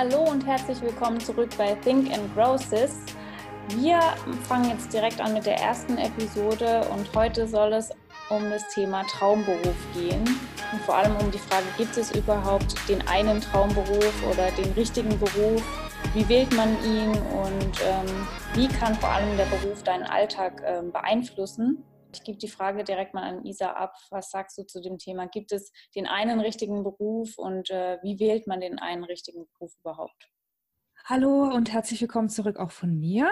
Hallo und herzlich willkommen zurück bei Think and Grow Sis. Wir fangen jetzt direkt an mit der ersten Episode und heute soll es um das Thema Traumberuf gehen und vor allem um die Frage, gibt es überhaupt den einen Traumberuf oder den richtigen Beruf? Wie wählt man ihn und ähm, wie kann vor allem der Beruf deinen Alltag ähm, beeinflussen? Ich gebe die Frage direkt mal an Isa ab. Was sagst du zu dem Thema? Gibt es den einen richtigen Beruf und äh, wie wählt man den einen richtigen Beruf überhaupt? Hallo und herzlich willkommen zurück auch von mir.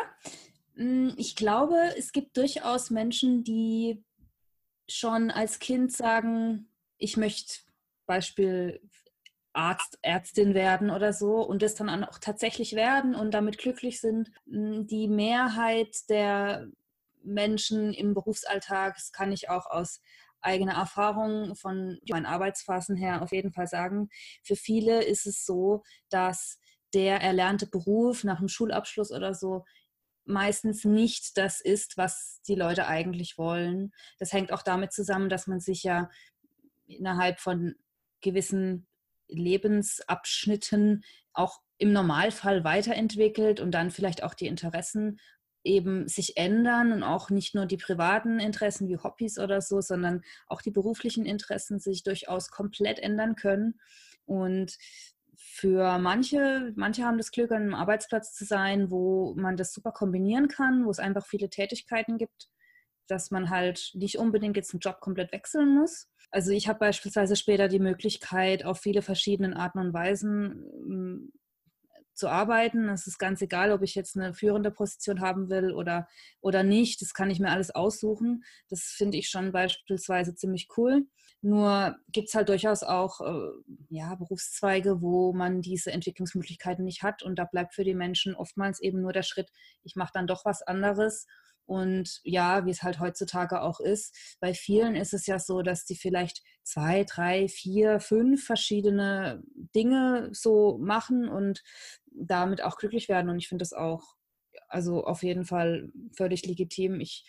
Hm, ich glaube, es gibt durchaus Menschen, die schon als Kind sagen, ich möchte Beispiel Arzt, Ärztin werden oder so und das dann auch tatsächlich werden und damit glücklich sind. Hm, die Mehrheit der Menschen im Berufsalltag, das kann ich auch aus eigener Erfahrung von meinen Arbeitsphasen her auf jeden Fall sagen, für viele ist es so, dass der erlernte Beruf nach dem Schulabschluss oder so meistens nicht das ist, was die Leute eigentlich wollen. Das hängt auch damit zusammen, dass man sich ja innerhalb von gewissen Lebensabschnitten auch im Normalfall weiterentwickelt und dann vielleicht auch die Interessen eben sich ändern und auch nicht nur die privaten Interessen wie Hobbys oder so, sondern auch die beruflichen Interessen sich durchaus komplett ändern können. Und für manche, manche haben das Glück, an einem Arbeitsplatz zu sein, wo man das super kombinieren kann, wo es einfach viele Tätigkeiten gibt, dass man halt nicht unbedingt jetzt einen Job komplett wechseln muss. Also ich habe beispielsweise später die Möglichkeit, auf viele verschiedene Arten und Weisen zu arbeiten. Es ist ganz egal, ob ich jetzt eine führende Position haben will oder, oder nicht. Das kann ich mir alles aussuchen. Das finde ich schon beispielsweise ziemlich cool. Nur gibt es halt durchaus auch äh, ja, Berufszweige, wo man diese Entwicklungsmöglichkeiten nicht hat. Und da bleibt für die Menschen oftmals eben nur der Schritt, ich mache dann doch was anderes. Und ja, wie es halt heutzutage auch ist, bei vielen ist es ja so, dass die vielleicht zwei, drei, vier, fünf verschiedene Dinge so machen und damit auch glücklich werden. Und ich finde das auch, also auf jeden Fall völlig legitim. Ich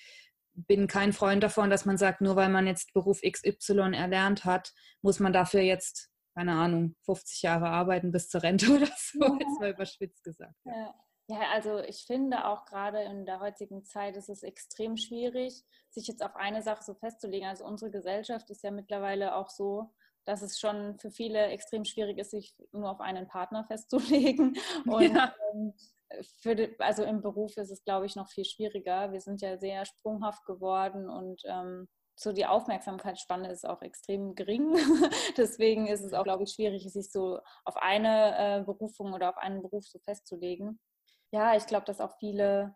bin kein Freund davon, dass man sagt, nur weil man jetzt Beruf XY erlernt hat, muss man dafür jetzt, keine Ahnung, 50 Jahre arbeiten bis zur Rente oder so, ja. jetzt mal überspitzt gesagt. Ja. Ja, also ich finde auch gerade in der heutigen Zeit ist es extrem schwierig, sich jetzt auf eine Sache so festzulegen. Also unsere Gesellschaft ist ja mittlerweile auch so, dass es schon für viele extrem schwierig ist, sich nur auf einen Partner festzulegen. Und ja. Ähm, für, also im Beruf ist es, glaube ich, noch viel schwieriger. Wir sind ja sehr sprunghaft geworden und ähm, so die Aufmerksamkeitsspanne ist auch extrem gering. Deswegen ist es auch, glaube ich, schwierig, sich so auf eine äh, Berufung oder auf einen Beruf so festzulegen. Ja, ich glaube, dass auch viele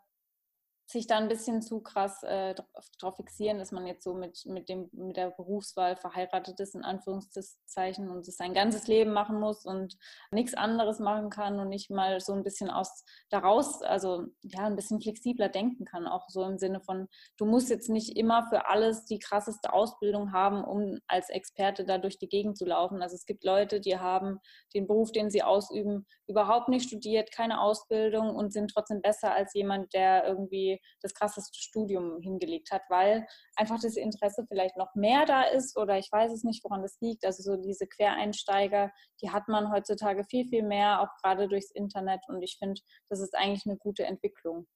sich da ein bisschen zu krass äh, darauf fixieren, dass man jetzt so mit, mit, dem, mit der Berufswahl verheiratet ist, in Anführungszeichen, und es sein ganzes Leben machen muss und nichts anderes machen kann und nicht mal so ein bisschen aus daraus, also ja, ein bisschen flexibler denken kann, auch so im Sinne von, du musst jetzt nicht immer für alles die krasseste Ausbildung haben, um als Experte da durch die Gegend zu laufen. Also es gibt Leute, die haben den Beruf, den sie ausüben, überhaupt nicht studiert, keine Ausbildung und sind trotzdem besser als jemand, der irgendwie das krasseste Studium hingelegt hat, weil einfach das Interesse vielleicht noch mehr da ist oder ich weiß es nicht, woran das liegt. Also so diese Quereinsteiger, die hat man heutzutage viel, viel mehr, auch gerade durchs Internet und ich finde, das ist eigentlich eine gute Entwicklung.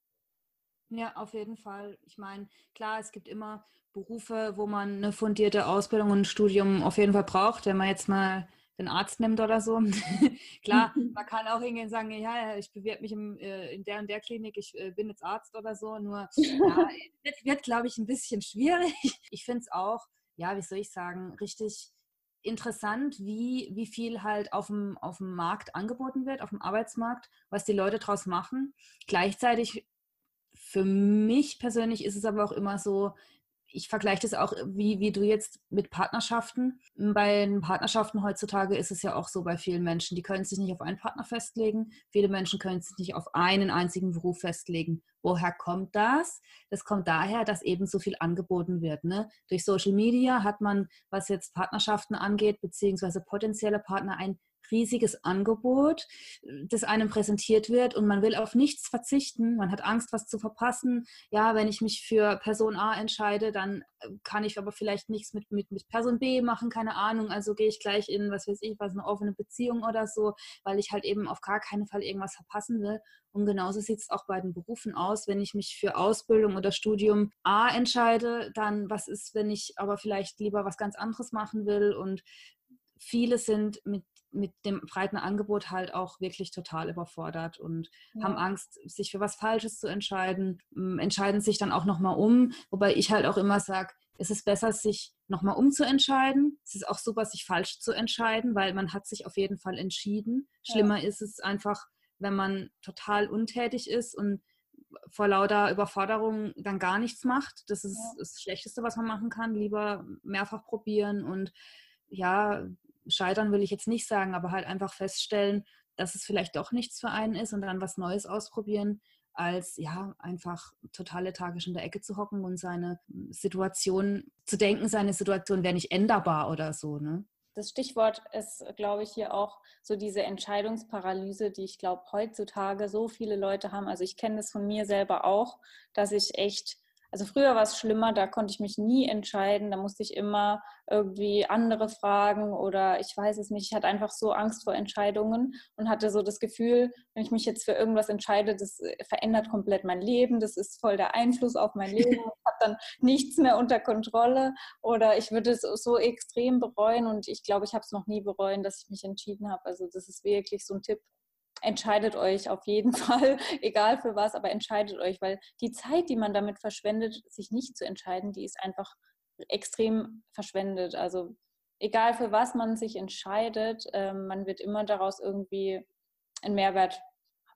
Ja, auf jeden Fall. Ich meine, klar, es gibt immer Berufe, wo man eine fundierte Ausbildung und ein Studium auf jeden Fall braucht. Wenn man jetzt mal den Arzt nimmt oder so. Klar, man kann auch hingehen und sagen, ja, ich bewerbe mich im, äh, in der und der Klinik, ich äh, bin jetzt Arzt oder so. Nur, ja, wird, wird glaube ich, ein bisschen schwierig. Ich finde es auch, ja, wie soll ich sagen, richtig interessant, wie, wie viel halt auf dem, auf dem Markt angeboten wird, auf dem Arbeitsmarkt, was die Leute daraus machen. Gleichzeitig, für mich persönlich ist es aber auch immer so, ich vergleiche das auch, wie, wie du jetzt mit Partnerschaften. Bei Partnerschaften heutzutage ist es ja auch so bei vielen Menschen, die können sich nicht auf einen Partner festlegen. Viele Menschen können sich nicht auf einen einzigen Beruf festlegen. Woher kommt das? Das kommt daher, dass eben so viel angeboten wird. Ne? Durch Social Media hat man, was jetzt Partnerschaften angeht, beziehungsweise potenzielle Partner, ein riesiges Angebot, das einem präsentiert wird und man will auf nichts verzichten. Man hat Angst, was zu verpassen. Ja, wenn ich mich für Person A entscheide, dann äh, kann ich aber vielleicht nichts mit, mit, mit Person B machen, keine Ahnung. Also gehe ich gleich in, was weiß ich, was eine offene Beziehung oder so, weil ich halt eben auf gar keinen Fall irgendwas verpassen will. Und genauso sieht es auch bei den Berufen aus. Wenn ich mich für Ausbildung oder Studium A entscheide, dann was ist, wenn ich aber vielleicht lieber was ganz anderes machen will und viele sind mit, mit dem breiten Angebot halt auch wirklich total überfordert und ja. haben Angst, sich für was Falsches zu entscheiden, entscheiden sich dann auch nochmal um, wobei ich halt auch immer sage, es ist besser, sich nochmal umzuentscheiden. Es ist auch super, sich falsch zu entscheiden, weil man hat sich auf jeden Fall entschieden. Schlimmer ja. ist es einfach, wenn man total untätig ist und vor lauter Überforderung dann gar nichts macht. Das ist ja. das Schlechteste, was man machen kann. Lieber mehrfach probieren und ja, scheitern will ich jetzt nicht sagen, aber halt einfach feststellen, dass es vielleicht doch nichts für einen ist und dann was Neues ausprobieren, als ja, einfach total lethargisch in der Ecke zu hocken und seine Situation zu denken, seine Situation wäre nicht änderbar oder so. Ne? Das Stichwort ist, glaube ich, hier auch so diese Entscheidungsparalyse, die ich glaube heutzutage so viele Leute haben. Also ich kenne das von mir selber auch, dass ich echt also früher war es schlimmer, da konnte ich mich nie entscheiden, da musste ich immer irgendwie andere fragen oder ich weiß es nicht. Ich hatte einfach so Angst vor Entscheidungen und hatte so das Gefühl, wenn ich mich jetzt für irgendwas entscheide, das äh, verändert komplett mein Leben, das ist voll der Einfluss auf mein Leben, ich habe dann nichts mehr unter Kontrolle oder ich würde es so extrem bereuen und ich glaube, ich habe es noch nie bereuen, dass ich mich entschieden habe. Also das ist wirklich so ein Tipp, entscheidet euch auf jeden Fall, egal für was, aber entscheidet euch, weil die Zeit, die man damit verschwendet, sich nicht zu entscheiden, die ist einfach extrem verschwendet. Also egal für was man sich entscheidet, äh, man wird immer daraus irgendwie einen Mehrwert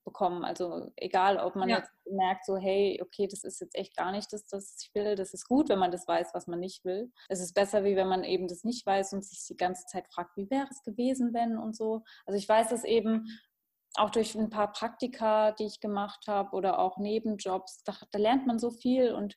bekommen. Also egal, ob man ja. jetzt merkt, so hey, okay, das ist jetzt echt gar nicht das, was ich will. Das ist gut, wenn man das weiß, was man nicht will. Es ist besser, wie wenn man eben das nicht weiß und sich die ganze Zeit fragt, wie wäre es gewesen, wenn und so. Also ich weiß es eben auch durch ein paar Praktika, die ich gemacht habe oder auch Nebenjobs, da, da lernt man so viel und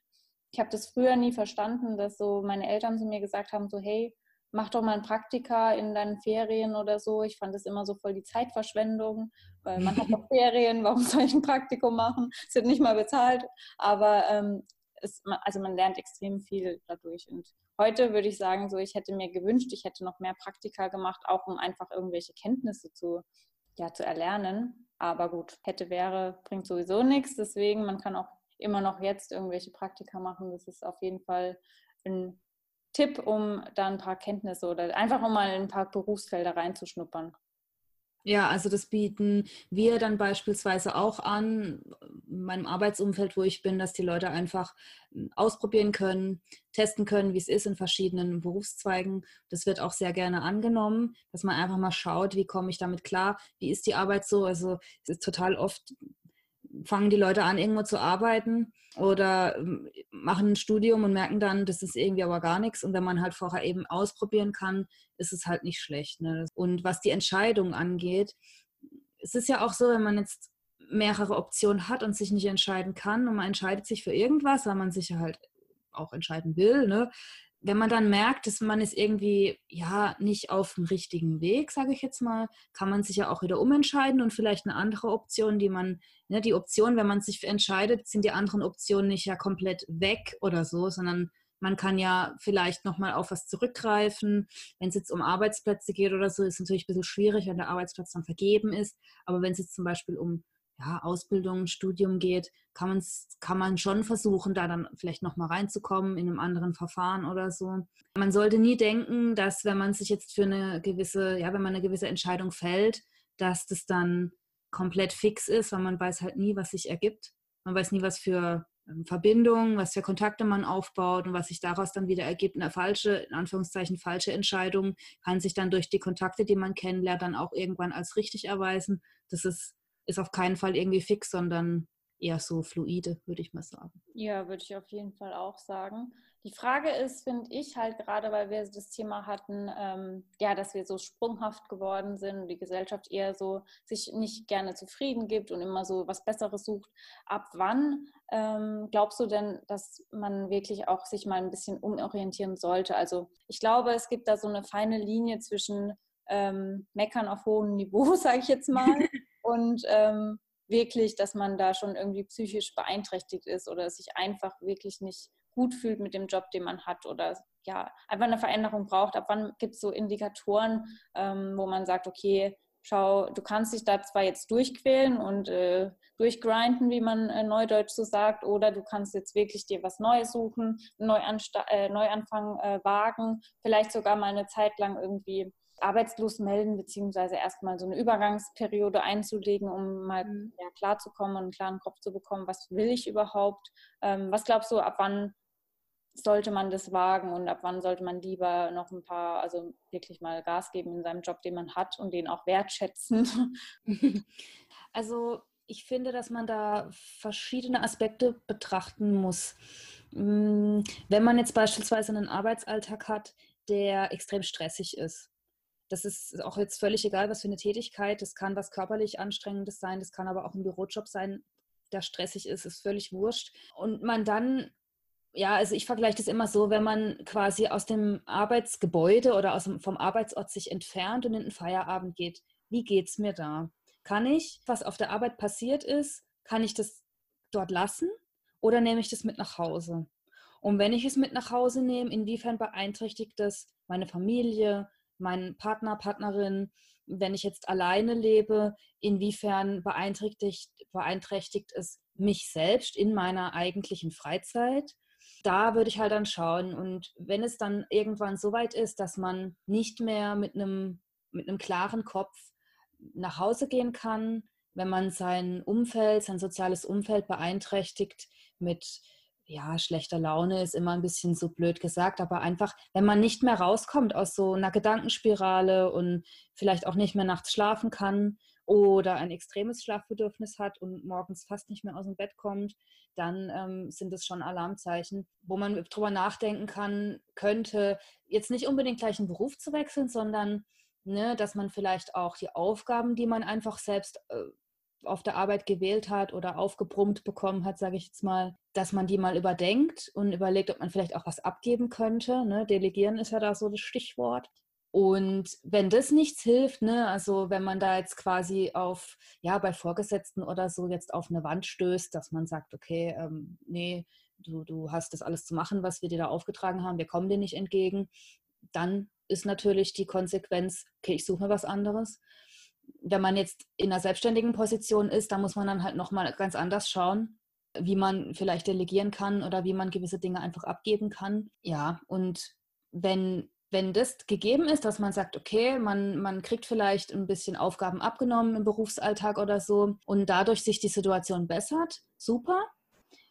ich habe das früher nie verstanden, dass so meine Eltern zu mir gesagt haben, so hey, mach doch mal ein Praktika in deinen Ferien oder so. Ich fand das immer so voll die Zeitverschwendung, weil man hat doch Ferien, warum soll ich ein Praktikum machen? Es wird nicht mal bezahlt, aber ähm, es, also man lernt extrem viel dadurch und heute würde ich sagen, so ich hätte mir gewünscht, ich hätte noch mehr Praktika gemacht, auch um einfach irgendwelche Kenntnisse zu ja, zu erlernen. Aber gut, hätte, wäre, bringt sowieso nichts. Deswegen, man kann auch immer noch jetzt irgendwelche Praktika machen. Das ist auf jeden Fall ein Tipp, um da ein paar Kenntnisse oder einfach um mal in ein paar Berufsfelder reinzuschnuppern. Ja, also das bieten wir dann beispielsweise auch an, in meinem Arbeitsumfeld, wo ich bin, dass die Leute einfach hm, ausprobieren können, testen können, wie es ist in verschiedenen Berufszweigen. Das wird auch sehr gerne angenommen, dass man einfach mal schaut, wie komme ich damit klar, wie ist die Arbeit so. Also es ist total oft fangen die Leute an, irgendwo zu arbeiten oder ähm, machen ein Studium und merken dann, das ist irgendwie aber gar nichts. Und wenn man halt vorher eben ausprobieren kann, ist es halt nicht schlecht. Ne? Und was die Entscheidung angeht, es ist ja auch so, wenn man jetzt mehrere Optionen hat und sich nicht entscheiden kann und man entscheidet sich für irgendwas, weil man sich halt auch entscheiden will, ne? Wenn man dann merkt, dass man ist irgendwie ja nicht auf dem richtigen Weg, sage ich jetzt mal, kann man sich ja auch wieder umentscheiden und vielleicht eine andere Option, die man, ne, die Option, wenn man sich entscheidet, sind die anderen Optionen nicht ja komplett weg oder so, sondern man kann ja vielleicht nochmal auf was zurückgreifen. Wenn es jetzt um Arbeitsplätze geht oder so, ist es natürlich ein bisschen schwierig, wenn der Arbeitsplatz dann vergeben ist. Aber wenn es jetzt zum Beispiel um ja, Ausbildung, Studium geht, kann, man's, kann man schon versuchen, da dann vielleicht nochmal reinzukommen in einem anderen Verfahren oder so. Man sollte nie denken, dass wenn man sich jetzt für eine gewisse, ja, wenn man eine gewisse Entscheidung fällt, dass das dann komplett fix ist, weil man weiß halt nie, was sich ergibt. Man weiß nie, was für ähm, Verbindungen, was für Kontakte man aufbaut und was sich daraus dann wieder ergibt. Eine falsche, in Anführungszeichen falsche Entscheidung kann sich dann durch die Kontakte, die man kennenlernt, dann auch irgendwann als richtig erweisen. Das ist ist auf keinen Fall irgendwie fix, sondern eher so fluide, würde ich mal sagen. Ja, würde ich auf jeden Fall auch sagen. Die Frage ist, finde ich halt gerade, weil wir das Thema hatten, ähm, ja, dass wir so sprunghaft geworden sind und die Gesellschaft eher so sich nicht gerne zufrieden gibt und immer so was Besseres sucht. Ab wann ähm, glaubst du denn, dass man wirklich auch sich mal ein bisschen umorientieren sollte? Also ich glaube, es gibt da so eine feine Linie zwischen ähm, Meckern auf hohem Niveau, sage ich jetzt mal. Und ähm, wirklich, dass man da schon irgendwie psychisch beeinträchtigt ist oder sich einfach wirklich nicht gut fühlt mit dem Job, den man hat oder ja, einfach eine Veränderung braucht. Ab wann gibt es so Indikatoren, ähm, wo man sagt, okay, schau, du kannst dich da zwar jetzt durchquälen und äh, durchgrinden, wie man äh, neudeutsch so sagt, oder du kannst jetzt wirklich dir was Neues suchen, einen äh, Neuanfang äh, wagen, vielleicht sogar mal eine Zeit lang irgendwie arbeitslos melden, beziehungsweise erstmal so eine Übergangsperiode einzulegen, um mal mhm. ja, klarzukommen und einen klaren Kopf zu bekommen, was will ich überhaupt? Ähm, was glaubst du, ab wann sollte man das wagen und ab wann sollte man lieber noch ein paar, also wirklich mal Gas geben in seinem Job, den man hat und den auch wertschätzen? Also ich finde, dass man da verschiedene Aspekte betrachten muss. Hm, wenn man jetzt beispielsweise einen Arbeitsalltag hat, der extrem stressig ist, das ist auch jetzt völlig egal, was für eine Tätigkeit. Das kann was körperlich Anstrengendes sein, das kann aber auch ein Bürojob sein, der stressig ist, ist völlig wurscht. Und man dann ja, also ich vergleiche das immer so, wenn man quasi aus dem Arbeitsgebäude oder aus dem, vom Arbeitsort sich entfernt und in den Feierabend geht. Wie geht es mir da? Kann ich, was auf der Arbeit passiert ist, kann ich das dort lassen oder nehme ich das mit nach Hause? Und wenn ich es mit nach Hause nehme, inwiefern beeinträchtigt das meine Familie, meinen Partner, Partnerin? Wenn ich jetzt alleine lebe, inwiefern beeinträchtigt, beeinträchtigt es mich selbst in meiner eigentlichen Freizeit? da würde ich halt dann schauen. Und wenn es dann irgendwann so weit ist, dass man nicht mehr mit einem, mit einem klaren Kopf nach Hause gehen kann, wenn man sein Umfeld, sein soziales Umfeld beeinträchtigt mit ja, schlechter Laune ist immer ein bisschen so blöd gesagt, aber einfach, wenn man nicht mehr rauskommt aus so einer Gedankenspirale und vielleicht auch nicht mehr nachts schlafen kann oder ein extremes Schlafbedürfnis hat und morgens fast nicht mehr aus dem Bett kommt, dann ähm, sind das schon Alarmzeichen, wo man drüber nachdenken kann, könnte jetzt nicht unbedingt gleich einen Beruf zu wechseln, sondern ne, dass man vielleicht auch die Aufgaben, die man einfach selbst äh, auf der Arbeit gewählt hat oder aufgebrummt bekommen hat, sage ich jetzt mal, dass man die mal überdenkt und überlegt, ob man vielleicht auch was abgeben könnte. Ne? Delegieren ist ja da so das Stichwort. Und wenn das nichts hilft, ne, also wenn man da jetzt quasi auf, ja, bei Vorgesetzten oder so jetzt auf eine Wand stößt, dass man sagt, okay, ähm, nee, du, du hast das alles zu machen, was wir dir da aufgetragen haben, wir kommen dir nicht entgegen, dann ist natürlich die Konsequenz, okay, ich suche mir was anderes. Wenn man jetzt in einer selbstständigen Position ist, da muss man dann halt nochmal ganz anders schauen, wie man vielleicht delegieren kann oder wie man gewisse Dinge einfach abgeben kann. Ja, und wenn wenn das gegeben ist, dass man sagt, okay, man, man kriegt vielleicht ein bisschen Aufgaben abgenommen im Berufsalltag oder so und dadurch sich die Situation bessert, super.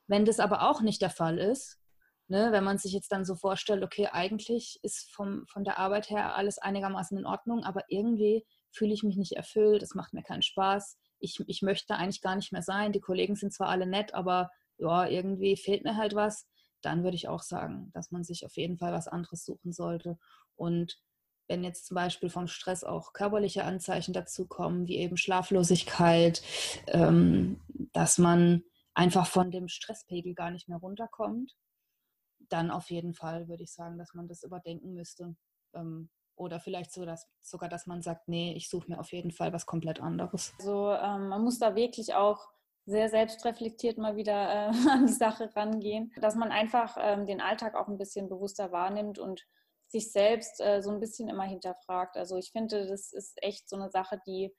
Wenn das aber auch nicht der Fall ist, ne, wenn man sich jetzt dann so vorstellt, okay, eigentlich ist vom, von der Arbeit her alles einigermaßen in Ordnung, aber irgendwie fühle ich mich nicht erfüllt, es macht mir keinen Spaß, ich, ich möchte eigentlich gar nicht mehr sein, die Kollegen sind zwar alle nett, aber ja, irgendwie fehlt mir halt was, dann würde ich auch sagen, dass man sich auf jeden Fall was anderes suchen sollte. Und wenn jetzt zum Beispiel vom Stress auch körperliche Anzeichen dazukommen, wie eben Schlaflosigkeit, ähm, dass man einfach von dem Stresspegel gar nicht mehr runterkommt, dann auf jeden Fall würde ich sagen, dass man das überdenken müsste. Ähm, oder vielleicht so, dass, sogar, dass man sagt, nee, ich suche mir auf jeden Fall was komplett anderes. Also ähm, man muss da wirklich auch sehr selbstreflektiert mal wieder äh, an die Sache rangehen, dass man einfach ähm, den Alltag auch ein bisschen bewusster wahrnimmt und sich selbst äh, so ein bisschen immer hinterfragt. Also ich finde, das ist echt so eine Sache, die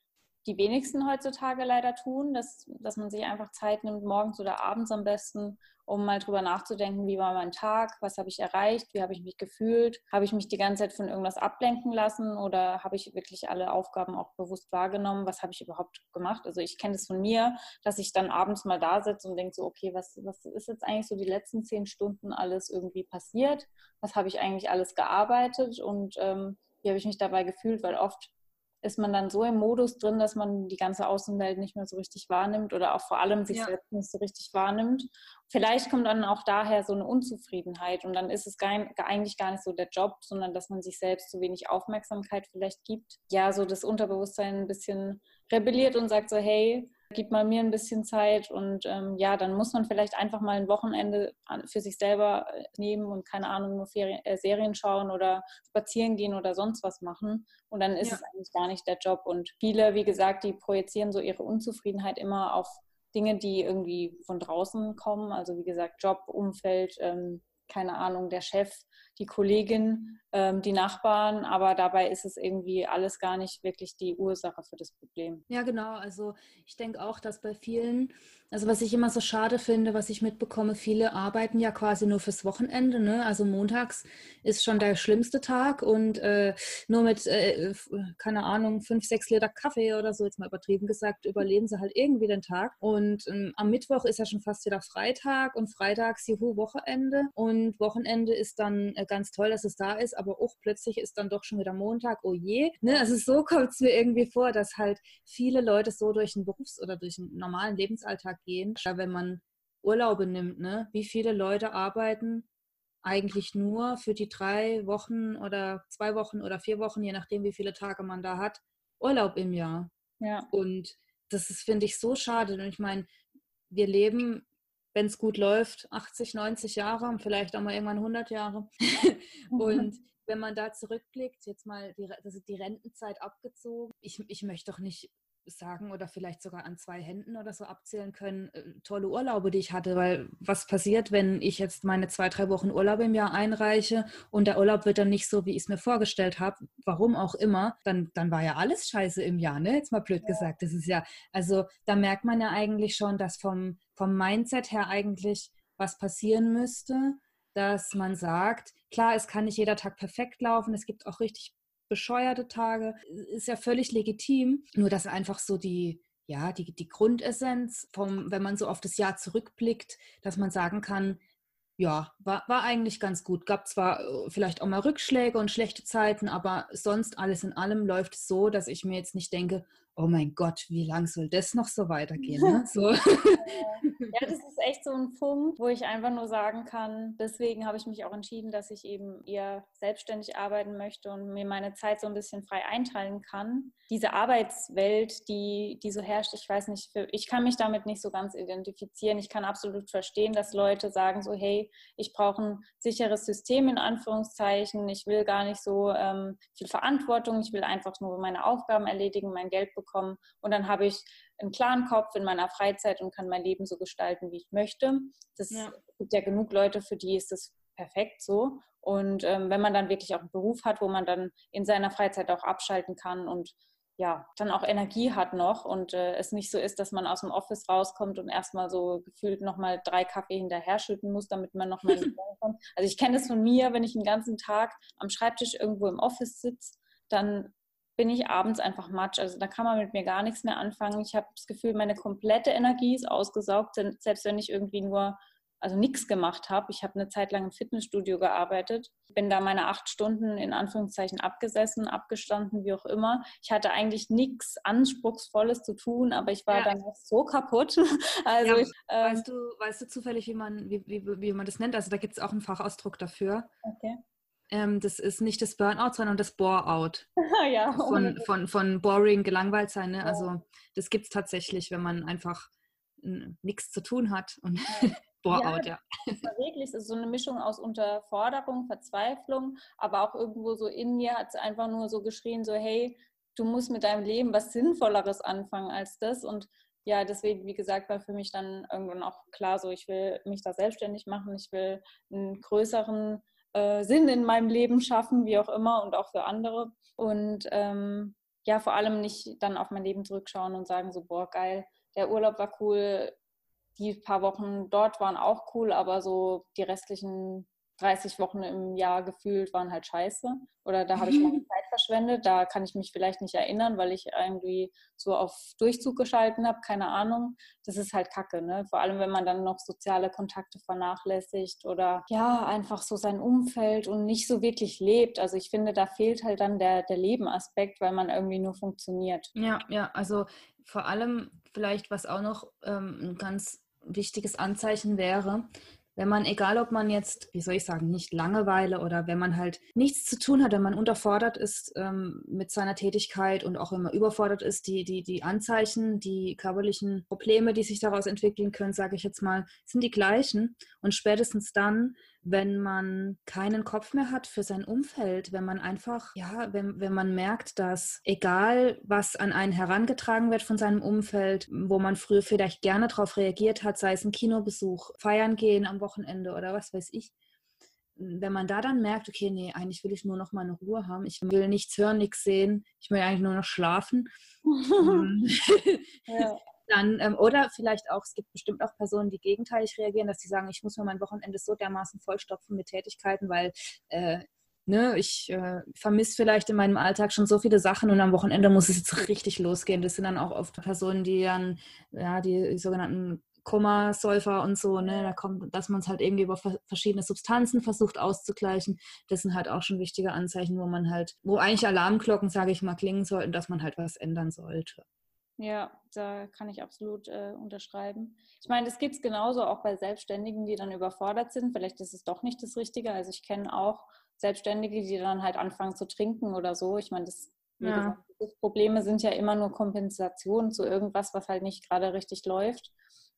die wenigsten heutzutage leider tun, dass, dass man sich einfach Zeit nimmt, morgens oder abends am besten, um mal drüber nachzudenken, wie war mein Tag, was habe ich erreicht, wie habe ich mich gefühlt, habe ich mich die ganze Zeit von irgendwas ablenken lassen oder habe ich wirklich alle Aufgaben auch bewusst wahrgenommen, was habe ich überhaupt gemacht. Also ich kenne das von mir, dass ich dann abends mal da sitze und denke so, okay, was, was ist jetzt eigentlich so die letzten zehn Stunden alles irgendwie passiert, was habe ich eigentlich alles gearbeitet und ähm, wie habe ich mich dabei gefühlt, weil oft ist man dann so im Modus drin, dass man die ganze Außenwelt nicht mehr so richtig wahrnimmt oder auch vor allem sich ja. selbst nicht so richtig wahrnimmt. Vielleicht kommt dann auch daher so eine Unzufriedenheit und dann ist es gar, eigentlich gar nicht so der Job, sondern dass man sich selbst zu wenig Aufmerksamkeit vielleicht gibt. Ja, so das Unterbewusstsein ein bisschen rebelliert und sagt so, hey, gib mal mir ein bisschen Zeit und ähm, ja, dann muss man vielleicht einfach mal ein Wochenende für sich selber äh, nehmen und keine Ahnung, nur Ferien, äh, Serien schauen oder spazieren gehen oder sonst was machen. Und dann ist ja. es eigentlich gar nicht der Job. Und viele, wie gesagt, die projizieren so ihre Unzufriedenheit immer auf Dinge, die irgendwie von draußen kommen. Also wie gesagt, Job, Umfeld, ähm, keine Ahnung, der Chef, die Kollegin, ähm, die Nachbarn, aber dabei ist es irgendwie alles gar nicht wirklich die Ursache für das Problem. Ja, genau. Also ich denke auch, dass bei vielen, also was ich immer so schade finde, was ich mitbekomme, viele arbeiten ja quasi nur fürs Wochenende. Ne? Also montags ist schon der schlimmste Tag und äh, nur mit, äh, keine Ahnung, fünf, sechs Liter Kaffee oder so, jetzt mal übertrieben gesagt, überleben sie halt irgendwie den Tag. Und ähm, am Mittwoch ist ja schon fast wieder Freitag und freitags, juhu, Wochenende. Und Wochenende ist dann äh, ganz toll, dass es da ist, aber auch plötzlich ist dann doch schon wieder Montag, oh je. Ne? Also so kommt es mir irgendwie vor, dass halt viele Leute so durch einen Berufs- oder durch einen normalen Lebensalltag gehen. Wenn man Urlaube nimmt, ne? wie viele Leute arbeiten eigentlich nur für die drei Wochen oder zwei Wochen oder vier Wochen, je nachdem, wie viele Tage man da hat, Urlaub im Jahr. Ja. Und das ist, finde ich, so schade. Und ich meine, wir leben wenn es gut läuft, 80, 90 Jahre und vielleicht auch mal irgendwann 100 Jahre. und wenn man da zurückblickt, jetzt mal die, also die Rentenzeit abgezogen, ich, ich möchte doch nicht sagen oder vielleicht sogar an zwei Händen oder so abzählen können, äh, tolle Urlaube, die ich hatte, weil was passiert, wenn ich jetzt meine zwei, drei Wochen Urlaub im Jahr einreiche und der Urlaub wird dann nicht so, wie ich es mir vorgestellt habe, warum auch immer, dann, dann war ja alles scheiße im Jahr, ne? Jetzt mal blöd ja. gesagt. Das ist ja, also da merkt man ja eigentlich schon, dass vom, vom Mindset her eigentlich was passieren müsste, dass man sagt, klar, es kann nicht jeder Tag perfekt laufen, es gibt auch richtig bescheuerte Tage, ist ja völlig legitim. Nur dass einfach so die, ja, die, die Grundessenz, vom, wenn man so auf das Jahr zurückblickt, dass man sagen kann, ja, war, war eigentlich ganz gut. Gab zwar äh, vielleicht auch mal Rückschläge und schlechte Zeiten, aber sonst alles in allem läuft es so, dass ich mir jetzt nicht denke, oh mein Gott, wie lang soll das noch so weitergehen? Ne? So. Ja, das ist echt so ein Punkt, wo ich einfach nur sagen kann, deswegen habe ich mich auch entschieden, dass ich eben eher selbstständig arbeiten möchte und mir meine Zeit so ein bisschen frei einteilen kann. Diese Arbeitswelt, die, die so herrscht, ich weiß nicht, ich kann mich damit nicht so ganz identifizieren. Ich kann absolut verstehen, dass Leute sagen so, hey, ich brauche ein sicheres System in Anführungszeichen, ich will gar nicht so ähm, viel Verantwortung, ich will einfach nur meine Aufgaben erledigen, mein Geld bekommen und dann habe ich einen klaren Kopf in meiner Freizeit und kann mein Leben so gestalten, wie ich möchte. Das ja. gibt ja genug Leute, für die ist das perfekt so. Und ähm, wenn man dann wirklich auch einen Beruf hat, wo man dann in seiner Freizeit auch abschalten kann und ja, dann auch Energie hat noch und äh, es nicht so ist, dass man aus dem Office rauskommt und erstmal so gefühlt nochmal drei Kaffee hinterher schütten muss, damit man nochmal kommt. Also ich kenne das von mir, wenn ich den ganzen Tag am Schreibtisch irgendwo im Office sitze, dann bin ich abends einfach matsch. Also da kann man mit mir gar nichts mehr anfangen. Ich habe das Gefühl, meine komplette Energie ist ausgesaugt, selbst wenn ich irgendwie nur also nichts gemacht habe. Ich habe eine Zeit lang im Fitnessstudio gearbeitet, bin da meine acht Stunden in Anführungszeichen abgesessen, abgestanden, wie auch immer. Ich hatte eigentlich nichts Anspruchsvolles zu tun, aber ich war ja. dann so kaputt. Also ja, ich, äh, weißt, du, weißt du zufällig, wie man, wie, wie, wie man das nennt? Also da gibt es auch einen Fachausdruck dafür. Okay. Ähm, das ist nicht das Burnout, sondern das Bore-out. ja, von, von, von boring, gelangweilt sein. Ne? Ja. Also das gibt es tatsächlich, wenn man einfach nichts zu tun hat. Und ja. Bore-out, ja. ja. Wirklich, es ist so eine Mischung aus Unterforderung, Verzweiflung, aber auch irgendwo so in mir hat es einfach nur so geschrien, so hey, du musst mit deinem Leben was Sinnvolleres anfangen als das. Und ja, deswegen, wie gesagt, war für mich dann irgendwann auch klar, so ich will mich da selbstständig machen, ich will einen größeren äh, Sinn in meinem Leben schaffen, wie auch immer und auch für andere. Und ähm, ja, vor allem nicht dann auf mein Leben zurückschauen und sagen so, boah, geil, der Urlaub war cool, die paar Wochen dort waren auch cool, aber so die restlichen 30 Wochen im Jahr gefühlt waren halt scheiße. Oder da habe ich meine Zeit verschwendet. Da kann ich mich vielleicht nicht erinnern, weil ich irgendwie so auf Durchzug geschalten habe. Keine Ahnung. Das ist halt Kacke, ne? Vor allem, wenn man dann noch soziale Kontakte vernachlässigt oder ja, einfach so sein Umfeld und nicht so wirklich lebt. Also ich finde, da fehlt halt dann der, der Lebenaspekt, weil man irgendwie nur funktioniert. Ja, ja, also vor allem vielleicht, was auch noch ähm, ein ganz wichtiges Anzeichen wäre, wenn man, egal ob man jetzt, wie soll ich sagen, nicht Langeweile oder wenn man halt nichts zu tun hat, wenn man unterfordert ist ähm, mit seiner Tätigkeit und auch man überfordert ist, die, die, die Anzeichen, die körperlichen Probleme, die sich daraus entwickeln können, sage ich jetzt mal, sind die gleichen. Und spätestens dann, wenn man keinen Kopf mehr hat für sein Umfeld, wenn man einfach, ja, wenn, wenn man merkt, dass egal, was an einen herangetragen wird von seinem Umfeld, wo man früher vielleicht gerne darauf reagiert hat, sei es ein Kinobesuch, feiern gehen am Wochenende oder was weiß ich, wenn man da dann merkt, okay, nee, eigentlich will ich nur noch mal eine Ruhe haben, ich will nichts hören, nichts sehen, ich will eigentlich nur noch schlafen. Ja dann, ähm, oder vielleicht auch, es gibt bestimmt auch Personen, die gegenteilig reagieren, dass sie sagen, ich muss mir mein Wochenende so dermaßen vollstopfen mit Tätigkeiten, weil äh, ne, ich äh, vermisse vielleicht in meinem Alltag schon so viele Sachen und am Wochenende muss es jetzt richtig losgehen. Das sind dann auch oft Personen, die dann, ja, die sogenannten Komasäufer und so, ne, da kommt, dass man es halt irgendwie über verschiedene Substanzen versucht auszugleichen. Das sind halt auch schon wichtige Anzeichen, wo man halt, wo eigentlich Alarmglocken, sage ich mal, klingen sollten, dass man halt was ändern sollte. Ja, da kann ich absolut äh, unterschreiben. Ich meine, das gibt es genauso auch bei Selbstständigen, die dann überfordert sind. Vielleicht ist es doch nicht das Richtige. Also ich kenne auch Selbstständige, die dann halt anfangen zu trinken oder so. Ich meine, das, ja. gesagt, Probleme sind ja immer nur Kompensation zu irgendwas, was halt nicht gerade richtig läuft.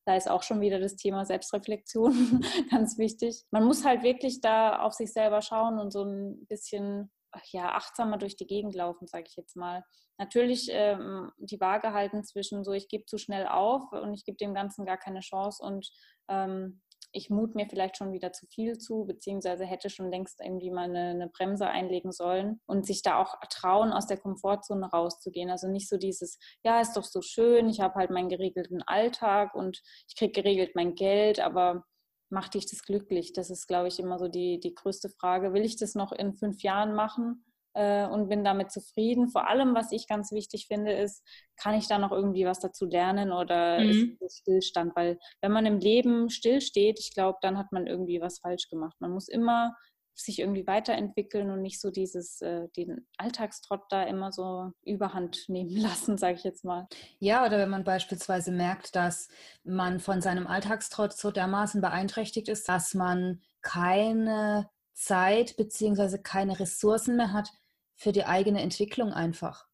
Da ist auch schon wieder das Thema Selbstreflexion ganz wichtig. Man muss halt wirklich da auf sich selber schauen und so ein bisschen ja, achtsamer durch die Gegend laufen, sage ich jetzt mal. Natürlich ähm, die Waage halten zwischen so, ich gebe zu schnell auf und ich gebe dem Ganzen gar keine Chance und ähm, ich mut mir vielleicht schon wieder zu viel zu, beziehungsweise hätte schon längst irgendwie mal eine, eine, Bremse einlegen sollen und sich da auch trauen, aus der Komfortzone rauszugehen. Also nicht so dieses, ja, ist doch so schön, ich habe halt meinen geregelten Alltag und ich kriege geregelt mein Geld, aber macht dich das glücklich? Das ist, glaube ich, immer so die, die größte Frage. Will ich das noch in fünf Jahren machen äh, und bin damit zufrieden? Vor allem, was ich ganz wichtig finde, ist, kann ich da noch irgendwie was dazu lernen oder mhm. ist es Stillstand? Weil wenn man im Leben stillsteht, ich glaube, dann hat man irgendwie was falsch gemacht. Man muss immer sich irgendwie weiterentwickeln und nicht so dieses, äh, den Alltagstrott da immer so überhand nehmen lassen, sage ich jetzt mal. Ja, oder wenn man beispielsweise merkt, dass man von seinem Alltagstrott so dermaßen beeinträchtigt ist, dass man keine Zeit bzw. keine Ressourcen mehr hat für die eigene Entwicklung einfach.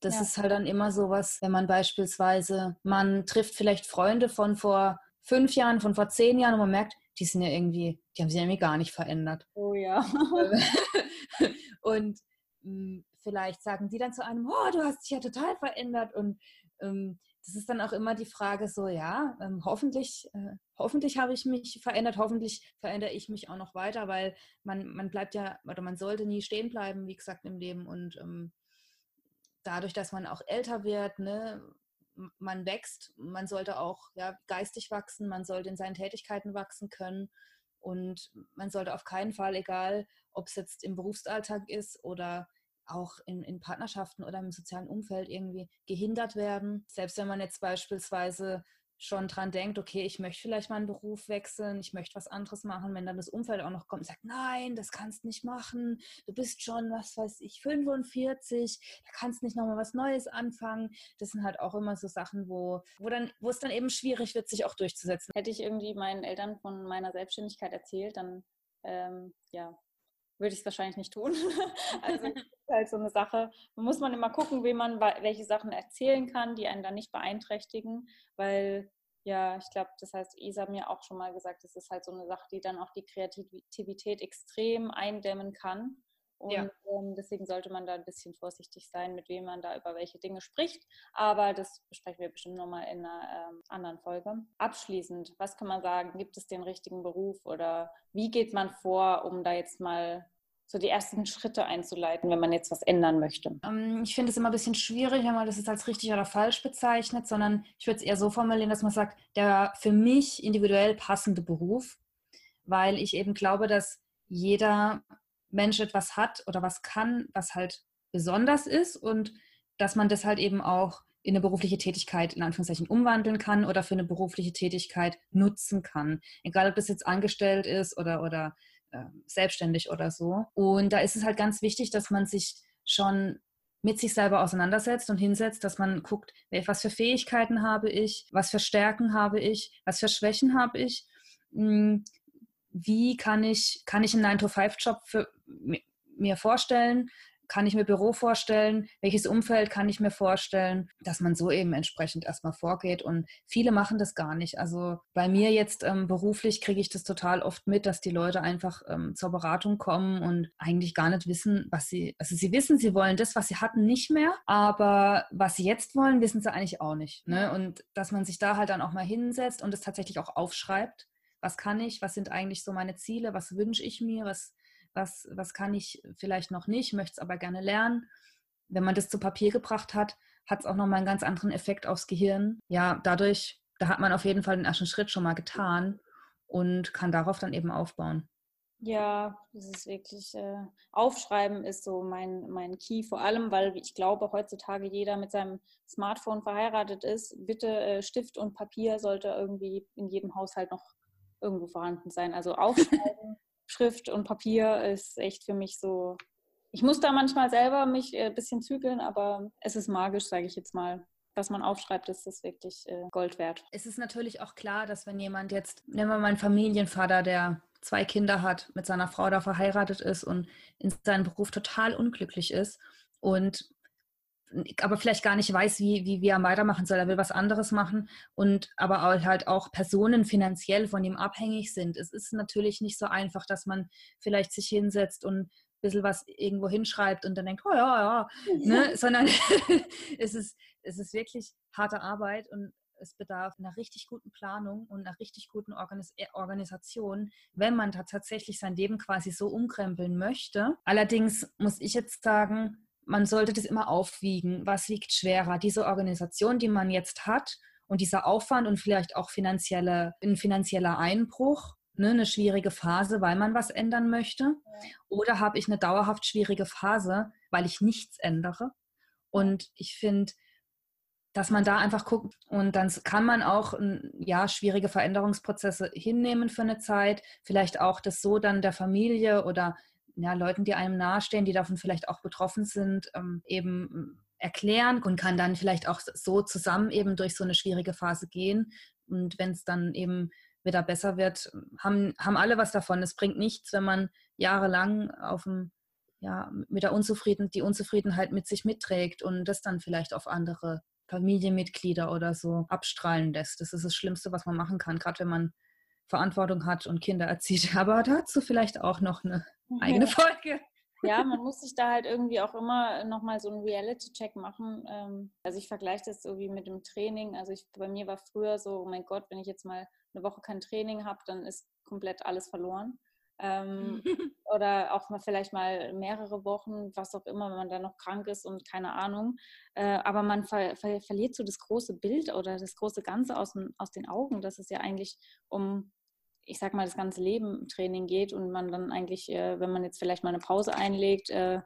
Das ja. ist halt dann immer so was, wenn man beispielsweise, man trifft vielleicht Freunde von vor fünf Jahren, von vor zehn Jahren und man merkt, die sind ja irgendwie, die haben sich irgendwie gar nicht verändert. Oh ja. und mh, hm, vielleicht sagen die dann zu einem, oh, du hast dich ja total verändert. Und ähm, das ist dann auch immer die Frage so, ja, ähm, hoffentlich, äh, hoffentlich habe ich mich verändert, hoffentlich verändere ich mich auch noch weiter, weil man, man bleibt ja, oder man sollte nie stehen bleiben, wie gesagt, im Leben. Und ähm, dadurch, dass man auch älter wird, ne, man wächst, man sollte auch ja, geistig wachsen, man sollte in seinen Tätigkeiten wachsen können und man sollte auf keinen Fall, egal ob es jetzt im Berufsalltag ist oder auch in, in Partnerschaften oder im sozialen Umfeld irgendwie gehindert werden. Selbst wenn man jetzt beispielsweise schon dran denkt, okay, ich möchte vielleicht meinen Beruf wechseln, ich möchte was anderes machen, wenn dann das Umfeld auch noch kommt und sagt, nein, das kannst nicht machen, du bist schon, was weiß ich, 45, da kannst nicht nochmal was Neues anfangen. Das sind halt auch immer so Sachen, wo, wo, dann, wo es dann eben schwierig wird, sich auch durchzusetzen. Hätte ich irgendwie meinen Eltern von meiner Selbstständigkeit erzählt, dann ähm, ja, würde ich es wahrscheinlich nicht tun. also halt so eine Sache. Da muss man immer gucken, wem man welche Sachen erzählen kann, die einen dann nicht beeinträchtigen, weil ja, ich glaube, das heißt, Isa mir auch schon mal gesagt, das ist halt so eine Sache, die dann auch die Kreativität extrem eindämmen kann. Und ja. ähm, deswegen sollte man da ein bisschen vorsichtig sein, mit wem man da über welche Dinge spricht. Aber das besprechen wir bestimmt nochmal in einer ähm, anderen Folge. Abschließend, was kann man sagen? Gibt es den richtigen Beruf oder wie geht man vor, um da jetzt mal so die ersten Schritte einzuleiten, wenn man jetzt was ändern möchte? Ähm, ich finde es immer ein bisschen schwierig, wenn man das jetzt als richtig oder falsch bezeichnet, sondern ich würde es eher so formulieren, dass man sagt, der für mich individuell passende Beruf, weil ich eben glaube, dass jeder Mensch etwas hat oder was kann, was halt besonders ist und dass man das halt eben auch in eine berufliche Tätigkeit in Anführungszeichen umwandeln kann oder für eine berufliche Tätigkeit nutzen kann. Egal, ob das jetzt angestellt ist oder, oder äh, selbstständig oder so. Und da ist es halt ganz wichtig, dass man sich schon mit sich selber auseinandersetzt und hinsetzt, dass man guckt, was für Fähigkeiten habe ich, was für Stärken habe ich, was für Schwächen habe ich. Hm, wie kann ich, kann ich einen 9-to-5-Job für mir vorstellen? kann ich mir Büro vorstellen, welches Umfeld kann ich mir vorstellen, dass man so eben entsprechend erstmal vorgeht. Und viele machen das gar nicht. Also bei mir jetzt ähm, beruflich kriege ich das total oft mit, dass die Leute einfach ähm, zur Beratung kommen und eigentlich gar nicht wissen, was sie, also sie wissen, sie wollen das, was sie hatten, nicht mehr, aber was sie jetzt wollen, wissen sie eigentlich auch nicht. Ne? Und dass man sich da halt dann auch mal hinsetzt und es tatsächlich auch aufschreibt. Was kann ich? Was sind eigentlich so meine Ziele? Was wünsche ich mir? Was was, was kann ich vielleicht noch nicht, möchte es aber gerne lernen. Wenn man das zu Papier gebracht hat, hat es auch nochmal einen ganz anderen Effekt aufs Gehirn. Ja, dadurch, da hat man auf jeden Fall den ersten Schritt schon mal getan und kann darauf dann eben aufbauen. Ja, das ist wirklich, äh, Aufschreiben ist so mein, mein Key, vor allem, weil ich glaube, heutzutage jeder mit seinem Smartphone verheiratet ist. Bitte äh, Stift und Papier sollte irgendwie in jedem Haushalt noch irgendwo vorhanden sein. Also aufschreiben Schrift und Papier ist echt für mich so. Ich muss da manchmal selber mich ein äh, bisschen zügeln, aber es ist magisch, sage ich jetzt mal. Was man aufschreibt, ist das wirklich äh, Gold wert. Es ist natürlich auch klar, dass wenn jemand jetzt, nehmen wir mal einen Familienvater, der zwei Kinder hat, mit seiner Frau da verheiratet ist und in seinem Beruf total unglücklich ist und aber vielleicht gar nicht weiß, wie, wie, wie er weitermachen soll. Er will was anderes machen und aber halt auch Personen finanziell von ihm abhängig sind. Es ist natürlich nicht so einfach, dass man vielleicht sich hinsetzt und ein bisschen was irgendwo hinschreibt und dann denkt, oh ja, ja, ne? sondern es, ist, es ist wirklich harte Arbeit und es bedarf einer richtig guten Planung und einer richtig guten Organis äh, Organisation, wenn man tatsächlich sein Leben quasi so umkrempeln möchte. Allerdings muss ich jetzt sagen, man sollte das immer aufwiegen. Was wiegt schwerer? Diese Organisation, die man jetzt hat und dieser Aufwand und vielleicht auch finanzielle, ein finanzieller Einbruch, ne, eine schwierige Phase, weil man was ändern möchte? Oder habe ich eine dauerhaft schwierige Phase, weil ich nichts ändere? Und ich finde, dass man da einfach guckt und dann kann man auch ja schwierige Veränderungsprozesse hinnehmen für eine Zeit, vielleicht auch das so dann der Familie oder ja, Leuten, die einem nahestehen, die davon vielleicht auch betroffen sind, ähm, eben ähm, erklären und kann dann vielleicht auch so zusammen eben durch so eine schwierige Phase gehen. Und wenn es dann eben wieder besser wird, haben, haben alle was davon. Es bringt nichts, wenn man jahrelang auf dem, ja, mit der Unzufrieden, die Unzufriedenheit mit sich mitträgt und das dann vielleicht auf andere Familienmitglieder oder so abstrahlen lässt. Das ist das Schlimmste, was man machen kann, gerade wenn man Verantwortung hat und Kinder erzieht. Aber dazu vielleicht auch noch eine eigene Folge. Ja, man muss sich da halt irgendwie auch immer nochmal so einen Reality-Check machen. Ähm, also ich vergleiche das so wie mit dem Training. Also ich, bei mir war früher so, oh mein Gott, wenn ich jetzt mal eine Woche kein Training habe, dann ist komplett alles verloren. Ähm, oder auch mal vielleicht mal mehrere Wochen, was auch immer, wenn man dann noch krank ist und keine Ahnung. Äh, aber man ver ver verliert so das große Bild oder das große Ganze aus, aus den Augen, dass es ja eigentlich um ich sag mal, das ganze Leben im Training geht und man dann eigentlich, äh, wenn man jetzt vielleicht mal eine Pause einlegt, äh,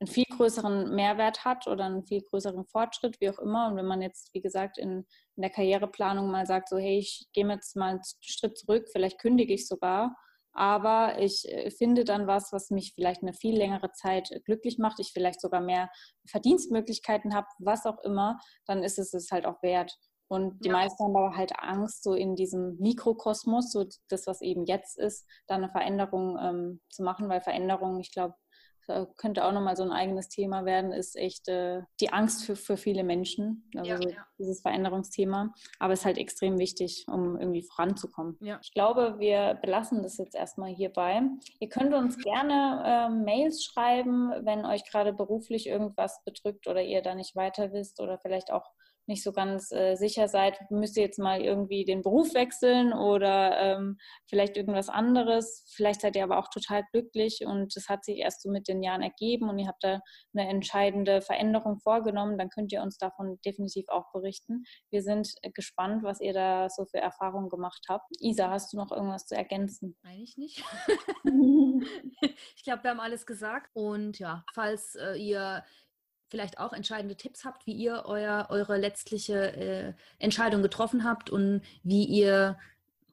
einen viel größeren Mehrwert hat oder einen viel größeren Fortschritt, wie auch immer. Und wenn man jetzt, wie gesagt, in, in der Karriereplanung mal sagt, so, hey, ich gehe jetzt mal einen Schritt zurück, vielleicht kündige ich sogar, aber ich äh, finde dann was, was mich vielleicht eine viel längere Zeit glücklich macht, ich vielleicht sogar mehr Verdienstmöglichkeiten habe, was auch immer, dann ist es es halt auch wert. Und die ja. meisten haben aber halt Angst, so in diesem Mikrokosmos, so das, was eben jetzt ist, da eine Veränderung ähm, zu machen, weil Veränderung, ich glaube, könnte auch nochmal so ein eigenes Thema werden, ist echt äh, die Angst für, für viele Menschen, also ja, ja. dieses Veränderungsthema. Aber es ist halt extrem wichtig, um irgendwie voranzukommen. Ja. Ich glaube, wir belassen das jetzt erstmal hierbei. Ihr könnt uns gerne äh, Mails schreiben, wenn euch gerade beruflich irgendwas bedrückt oder ihr da nicht weiter wisst oder vielleicht auch nicht so ganz äh, sicher seid, müsst ihr jetzt mal irgendwie den Beruf wechseln oder ähm, vielleicht irgendwas anderes. Vielleicht seid ihr aber auch total glücklich und es hat sich erst so mit den Jahren ergeben und ihr habt da eine entscheidende Veränderung vorgenommen, dann könnt ihr uns davon definitiv auch berichten. Wir sind gespannt, was ihr da so für Erfahrungen gemacht habt. Isa, hast du noch irgendwas zu ergänzen? Eigentlich nicht. ich glaube, wir haben alles gesagt. Und ja, falls äh, ihr vielleicht auch entscheidende Tipps habt, wie ihr euer, eure letztliche äh, Entscheidung getroffen habt und wie ihr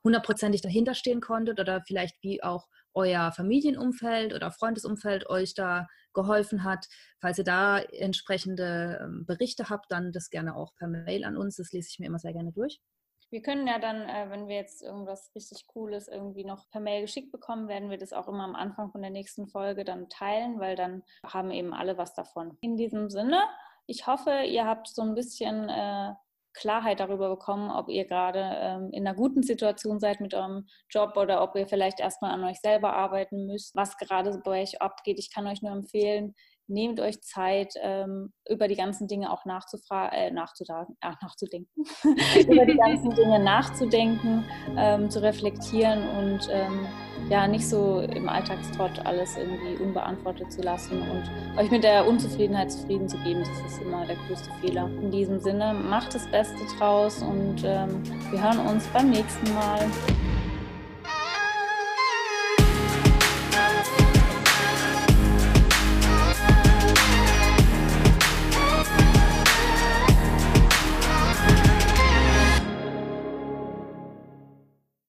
hundertprozentig dahinter stehen konntet oder vielleicht wie auch euer Familienumfeld oder Freundesumfeld euch da geholfen hat. Falls ihr da entsprechende ähm, Berichte habt, dann das gerne auch per Mail an uns. Das lese ich mir immer sehr gerne durch. Wir können ja dann, äh, wenn wir jetzt irgendwas richtig Cooles irgendwie noch per Mail geschickt bekommen, werden wir das auch immer am Anfang von der nächsten Folge dann teilen, weil dann haben eben alle was davon. In diesem Sinne, ich hoffe, ihr habt so ein bisschen äh, Klarheit darüber bekommen, ob ihr gerade ähm, in einer guten Situation seid mit eurem Job oder ob ihr vielleicht erstmal an euch selber arbeiten müsst, was gerade bei euch abgeht. Ich kann euch nur empfehlen, nehmt euch Zeit, ähm, über die ganzen Dinge auch nachzufragen, äh, nachzudenken, ach, nachzudenken, über die ganzen Dinge nachzudenken, ähm, zu reflektieren und ähm, ja, nicht so im Alltagstrott alles irgendwie unbeantwortet zu lassen und euch mit der Unzufriedenheit zufrieden zu geben. Das ist immer der größte Fehler. In diesem Sinne, macht das Beste draus und ähm, wir hören uns beim nächsten Mal.